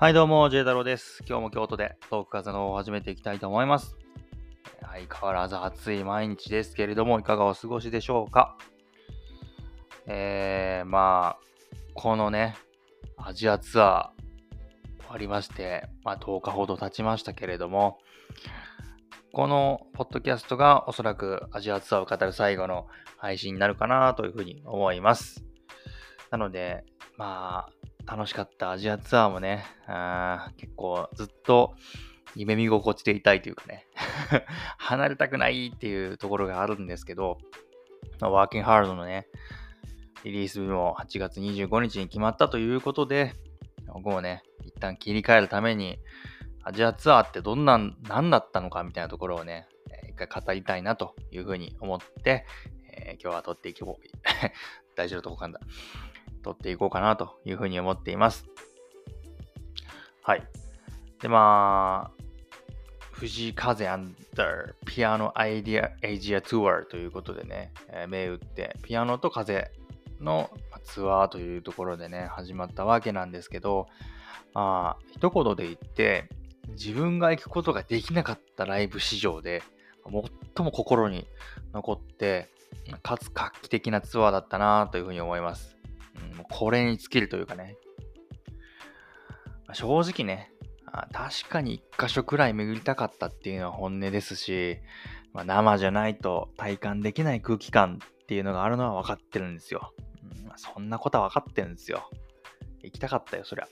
はい、どうも、ジェイ太郎です。今日も京都でトーク風のを始めていきたいと思います。相変わらず暑い毎日ですけれども、いかがお過ごしでしょうか？えー、まあ、このね、アジアツアー終わりまして、まあ10日ほど経ちましたけれども、このポッドキャストがおそらくアジアツアーを語る最後の配信になるかなというふうに思います。なので、まあ、楽しかったアジアツアーもね、あ結構ずっと夢見心地でいたいというかね、離れたくないっていうところがあるんですけど、ワーキングハードのね、リリース日も8月25日に決まったということで、僕もね、一旦切り替えるために、アジアツアーってどんな、何だったのかみたいなところをね、一回語りたいなというふうに思って、えー今日は撮っていきこう。大事なとこかんだ。撮っていこうかなというふうに思っています。はい。で、まあ、藤井風 under ピアノアイディアエイジアツアーということでね、えー銘打って、ピアノと風のツアーというところでね、始まったわけなんですけど、まあ、一言で言って、自分が行くことができなかったライブ史上で、最も心に残って、かつ画期的なツアーだったなというふうに思います。もうこれに尽きるというかね。まあ正直ね、あ確かに一箇所くらい巡りたかったっていうのは本音ですし、まあ、生じゃないと体感できない空気感っていうのがあるのは分かってるんですよ。うんまあそんなことは分かってるんですよ。行きたかったよ、そりゃ。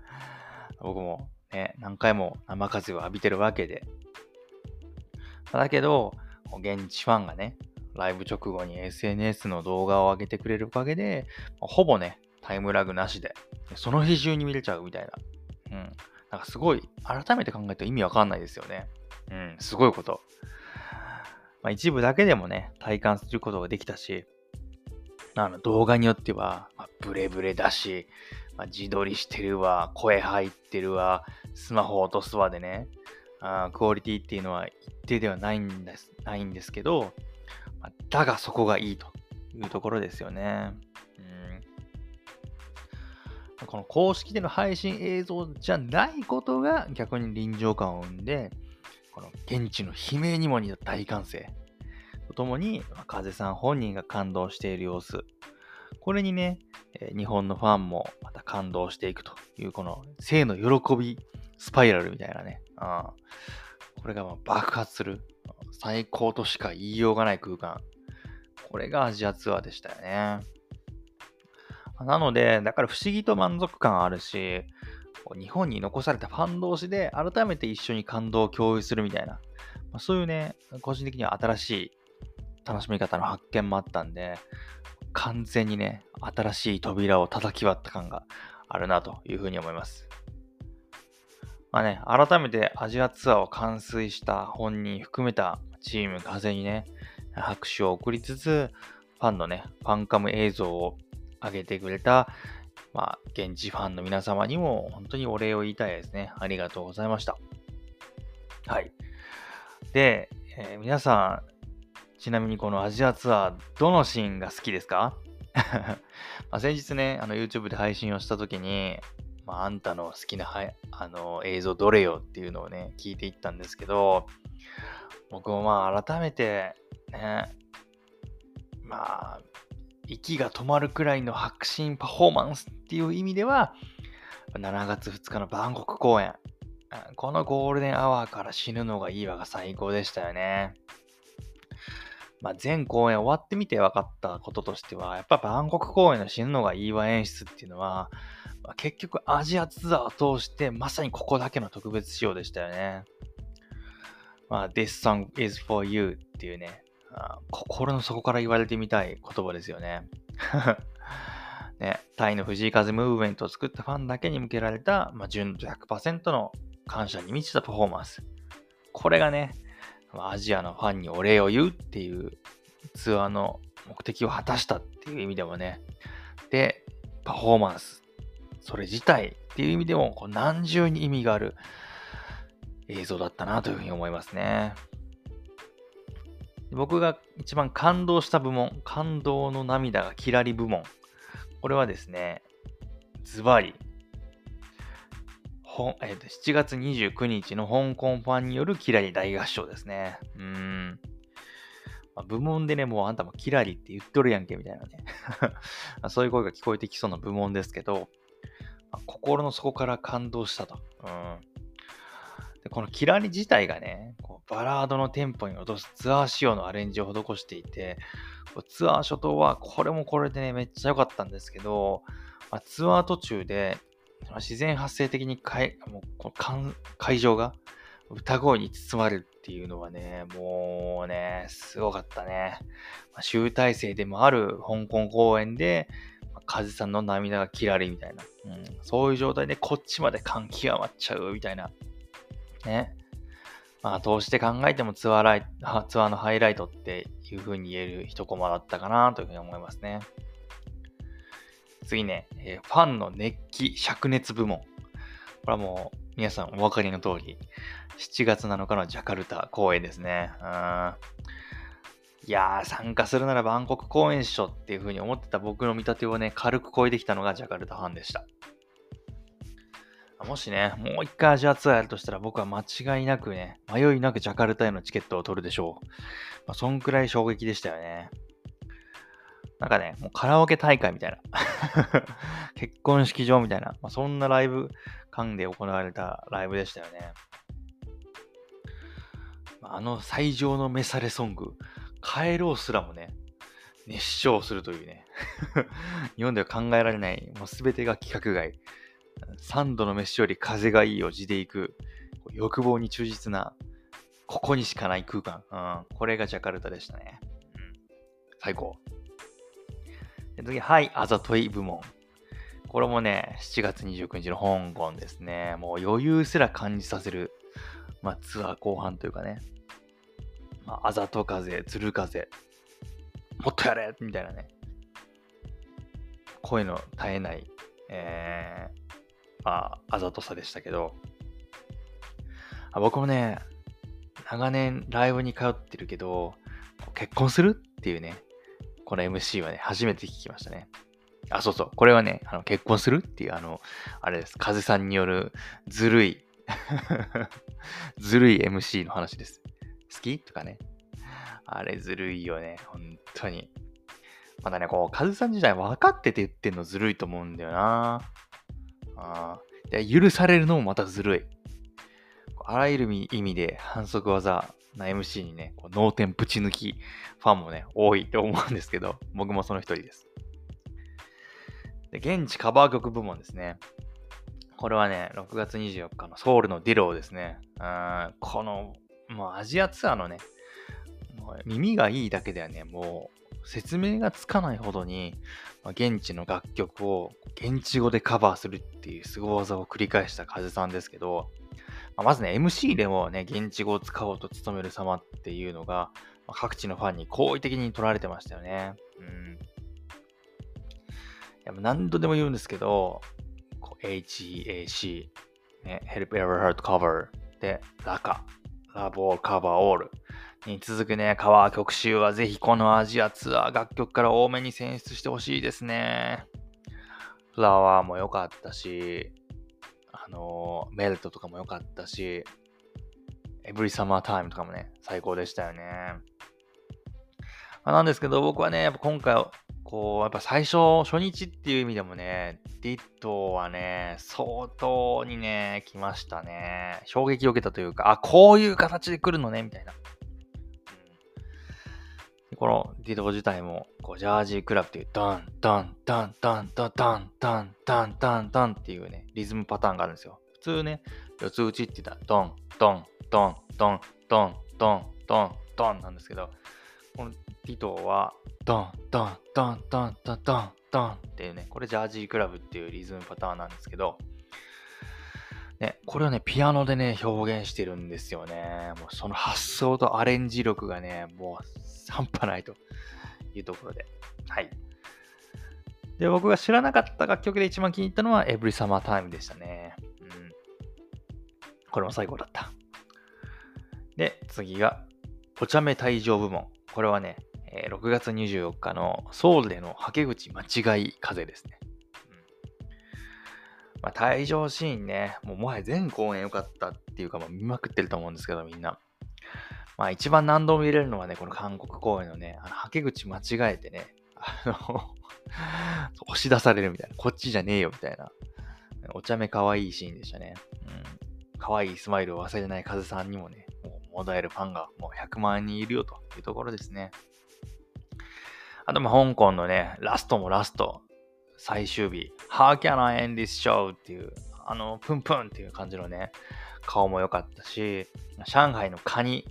僕もね、何回も生風を浴びてるわけで。だけど、現地ファンがね、ライブ直後に SNS の動画を上げてくれるおかげで、ほぼね、タイムラグなしで、その日中に見れちゃうみたいな。うん。なんかすごい、改めて考えると意味わかんないですよね。うん、すごいこと。まあ、一部だけでもね、体感することができたし、あの動画によっては、まあ、ブレブレだし、まあ、自撮りしてるわ、声入ってるわ、スマホ落とすわでね、あクオリティっていうのは一定ではないんですないんですけど、だがそこがいいというところですよね。うん、この公式での配信映像じゃないことが逆に臨場感を生んで、この現地の悲鳴にも似た大歓声とともに、風さん本人が感動している様子。これにね、日本のファンもまた感動していくという、この性の喜びスパイラルみたいなね。あーこれがま爆発する。最高としか言いようがない空間。これがアジアツアーでしたよね。なので、だから不思議と満足感あるし、日本に残されたファン同士で改めて一緒に感動を共有するみたいな、まあ、そういうね、個人的には新しい楽しみ方の発見もあったんで、完全にね、新しい扉を叩き割った感があるなというふうに思います。まあね、改めてアジアツアーを完遂した本人含めたチーム風にね、拍手を送りつつ、ファンのね、ファンカム映像を上げてくれた、まあ、現地ファンの皆様にも本当にお礼を言いたいですね。ありがとうございました。はい。で、えー皆さん、ちなみにこのアジアツアー、どのシーンが好きですか？ま先日ね、あの YouTube で配信をしたときに、まあ、あんたの好きなはあの映像どれよっていうのをね、聞いていったんですけど、僕もまあ改めてね、まあ、息が止まるくらいの迫真パフォーマンスっていう意味では、7月2日のバンコク公演、このゴールデンアワーから死ぬのがいいわが最高でしたよね。まあ、全公演終わってみて分かったこととしては、やっぱバンコク公演の死ぬのがいいわ演出っていうのは、まあ結局アジアツアーを通してまさにここだけの特別仕様でしたよね。まあ、This song is for you っていうね、あ心の底から言われてみたい言葉ですよね。ね、タイの藤井風ムーブメントを作ったファンだけに向けられた、まあ、純度100%の感謝に満ちたパフォーマンス。これがね、アジアのファンにお礼を言うっていうツアーの目的を果たしたっていう意味でもね、で、パフォーマンス、それ自体っていう意味でもこう何重に意味がある映像だったなというふうに思いますね。僕が一番感動した部門、感動の涙がキラリ部門。これはですね、ズバリ、ほえー、と7月29日の香港ファンによるキラリ大合唱ですね。うん。まあ、部門でね、もうあんたもキラリって言っとるやんけ、みたいなね そういう声が聞こえてきそうな部門ですけど、心の底から感動したと。うん。でこのキラリ自体がね、こうバラードのテンポに落とすツアー仕様のアレンジを施していて、ツアー初頭はこれもこれでね、めっちゃ良かったんですけど、まあ、ツアー途中で自然発生的に会もうこの会場が歌声に包まれるっていうのはね、もうね、すごかったね。まあ、集大成でもある香港公演で、まあ、カズさんの涙がキラリみたいな、うん、そういう状態でこっちまで感極まっちゃうみたいな。ね。まあ、通して考えてもツアーライツアーのハイライトっていう風に言える一コマだったかなというふうに思いますね。次ね、えー、ファンの熱気灼熱部門。これはもう皆さんお分かりの通り、7月7日のジャカルタ公演ですね。うんいやー、参加するならバンコク公演っしょっていう風に思ってた僕の見立てをね、軽く超えてきたのがジャカルタファンでした。もしね、もう一回アジアツアーやるとしたら僕は間違いなくね、迷いなくジャカルタへのチケットを取るでしょう。まあ、そんくらい衝撃でしたよね。なんかね、もうカラオケ大会みたいな。結婚式場みたいな。まあ、そんなライブ感で行われたライブでしたよね。あの最上の召されソング、帰ろうすらもね、熱唱するというね。日本では考えられない、もう全てが規格外。3度の飯より風がいいを地で行く、欲望に忠実な、ここにしかない空間。うん、これがジャカルタでしたね。うん、最高。で次、はい、あざとい部門。これもね、7月29日の香港ですね。もう余裕すら感じさせる、まあ、ツアー後半というかね。まあ、ざと風、つる風、もっとやれみたいなね。声の絶えない、えー、まあ、あざとさでしたけど、あ僕もね、長年ライブに通ってるけど、結婚するっていうね、この MC はね、初めて聞きましたね。あ、そうそう。これはね、あの結婚するっていう、あの、あれです。風さんによるずるい ずるい MC の話です。好き？とかね。あれずるいよね。本当に。まだね、こう、カズさん自体分かってて言ってんのずるいと思うんだよな。あで許されるのもまたずるい。あらゆる意味で反則技な MC にね、こう脳天ぶち抜き？ファンもね、多いと思うんですけど、僕もその一人です。で、現地カバー曲部門ですね。これはね、6月24日のソウルのディローですね。うんこの、もうアジアツアーのね、耳がいいだけではね、もう説明がつかないほどに、まあ、現地の楽曲を現地語でカバーするっていう凄技を繰り返した風さんですけど、まあ、まずね、MC でもね、現地語を使おうと努める様っていうのが、まあ、各地のファンに好意的に取られてましたよね。うん。や何度でも言うんですけど、HEAC、ね、Help Ever Heart Cover で、ラカ、Love All Cover All に続くね、カバー曲集はぜひこのアジアツアー楽曲から多めに選出してほしいですね。フラワーも良かったし、あのメルトとかも良かったし、エブリサマータイムとかもね、最高でしたよね。まあ、なんですけど、僕はね、やっぱ今回、こう、やっぱ最初、初日っていう意味でもね、ディットはね、相当にね、来ましたね。衝撃を受けたというか、あ、こういう形で来るのね、みたいな。このディド自体も、こう、ジャージークラブっていう、ダン、ダン、ダン、ダン、ダン、ダン、ダン、ダン、ダン、ダンっていうね、リズムパターンがあるんですよ。普通ね、四つ打ちって言ったら、ドン、ドン、ドン、ドン、ドン、ドン、ドン、ドンなんですけど、このディトは、ドン、ドン、ドン、ドン、ドン、ドン、ドンっていうね、これジャージークラブっていうリズムパターンなんですけど、ね、これをね、ピアノでね、表現してるんですよね。もうその発想とアレンジ力がね、もう半端ないというところで。はい。で、僕が知らなかった楽曲で一番気に入ったのは Every Summer Time でしたね。うん。これも最高だった。で、次が、お茶目退場部門。これはね、6月24日のソウルでのはけ口間違い風ですね。まあ、退場シーンね、もうもはや全公演良かったっていうか、まあ、見まくってると思うんですけど、みんな。まあ一番何度も見れるのはね、この韓国公演のね、あの、はけ口間違えてね、あの 押し出されるみたいな、こっちじゃねえよみたいな、お茶目可愛いシーンでしたね。うん。可愛いスマイルを忘れない風さんにもね、もう戻えるファンがもう100万人いるよというところですね。あと、ま香港のね、ラストもラスト、最終日、How can I end this show? っていう、あの、プンプンっていう感じのね、顔も良かったし、上海のカニ、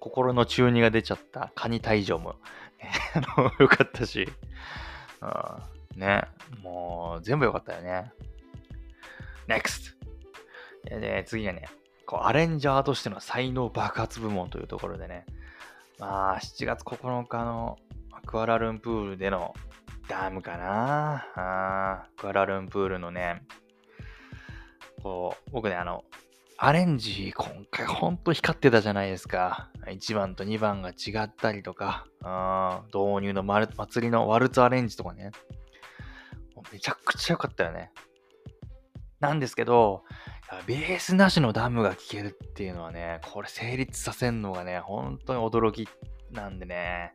心の中二が出ちゃったカニ退場も、良かったし、うん、ね、もう全部良かったよね。NEXT! で、次はね、こうアレンジャーとしての才能爆発部門というところでね、まあ、7月9日のクアラルンプールでのダムかなあクアラルンプールのね、こう、僕ね、あの、アレンジ、今回ほんと光ってたじゃないですか。1番と2番が違ったりとか、あ導入の祭りのワルツアレンジとかね。めちゃくちゃ良かったよね。なんですけど、ベースなしのダムが聴けるっていうのはね、これ成立させるのがね、本当に驚きなんでね、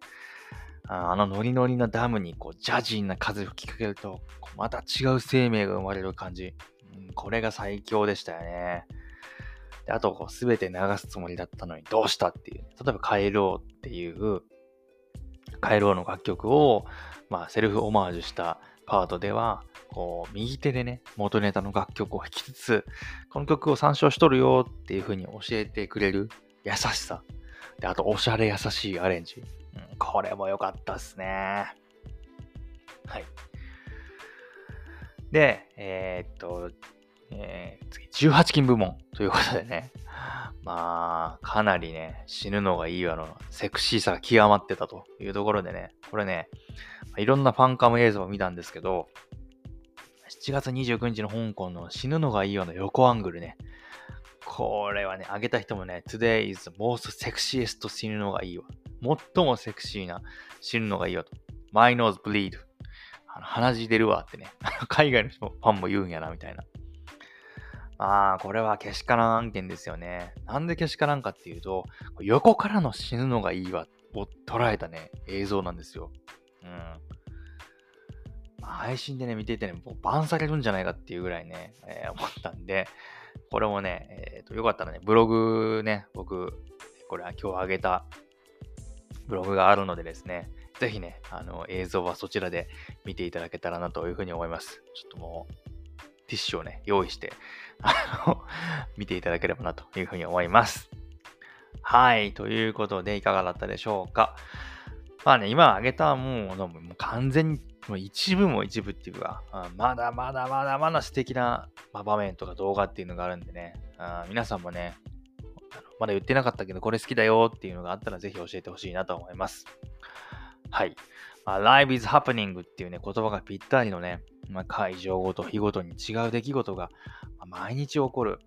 あのノリノリなダムにこうジャジーな風吹きかけると、また違う生命が生まれる感じ。うん、これが最強でしたよね。であと、こう、すべて流すつもりだったのにどうしたっていう。例えば、帰ろうっていう、帰ろうの楽曲を、まあ、セルフオマージュしたパートでは、こう、右手でね、元ネタの楽曲を弾きつつ、この曲を参照しとるよっていう風に教えてくれる優しさ。で、あと、おしゃれ優しいアレンジ。うん、これも良かったっすね。はい。で、えー、っと、えー、次、18金部門ということでね。まあ、かなりね、死ぬのがいいわのセクシーさが極まってたというところでね、これね、いろんなファンカム映像を見たんですけど、7月29日の香港の死ぬのがいいわの横アングルね。これはね、上げた人もね、Today is the most sexiest 死ぬのがいいわ。最もセクシーな死ぬのがいいわと。My nose bleed. 鼻血出るわってね。海外の人ファンも言うんやな、みたいな。まあ、これはけしからん案件ですよね。なんでけしからんかっていうと、横からの死ぬのがいいわを捉えたね、映像なんですよ。うん。配信でね、見ていてね、もうバンされるんじゃないかっていうぐらいね、えー、思ったんで、これもね、えっ、ー、と、よかったらね、ブログね、僕、これは今日あげたブログがあるのでですね、ぜひね、あの、映像はそちらで見ていただけたらなというふうに思います。ちょっともう、ティッシュをね、用意して、あの、見ていただければなというふうに思います。はい、ということで、いかがだったでしょうか。まあね、今挙げたもう、もう完全にもう一部も一部っていうか、まだまだまだまだ素敵な場面とか動画っていうのがあるんでね、皆さんもね、まだ言ってなかったけど、これ好きだよっていうのがあったらぜひ教えてほしいなと思います。はい。あ、Live is happening っていうね、言葉がぴったりのね、ま、会場ごと、日ごとに違う出来事が、毎日起こる。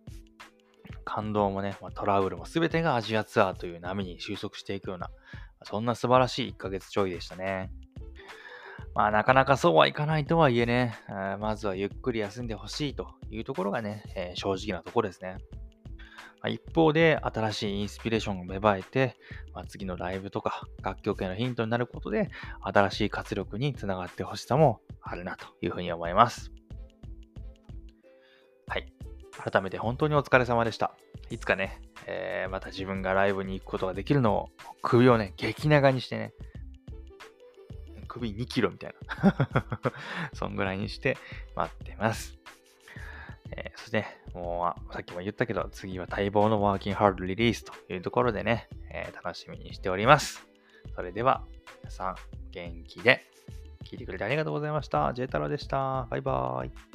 感動もね、ま、トラブルも全てがアジアツアーという波に収束していくような、そんな素晴らしい1ヶ月ちょいでしたね。まあ、なかなかそうはいかないとはいえね、まずはゆっくり休んでほしいというところがね、えー、正直なところですね。一方で、新しいインスピレーションが芽生えて、まあ、次のライブとか楽曲へのヒントになることで、新しい活力につながってほしさもあるなというふうに思います。はい。改めて本当にお疲れ様でした。いつかね、えー、また自分がライブに行くことができるのを、首をね、激長にしてね、首2キロみたいな そんぐらいにして待ってます。えー、そして、もう、さっきも言ったけど、次は待望のワーキングハードリリースというところでね、えー、楽しみにしております。それでは、皆さん、元気で、聞いてくれてありがとうございました。J 太郎でした。バイバーイ。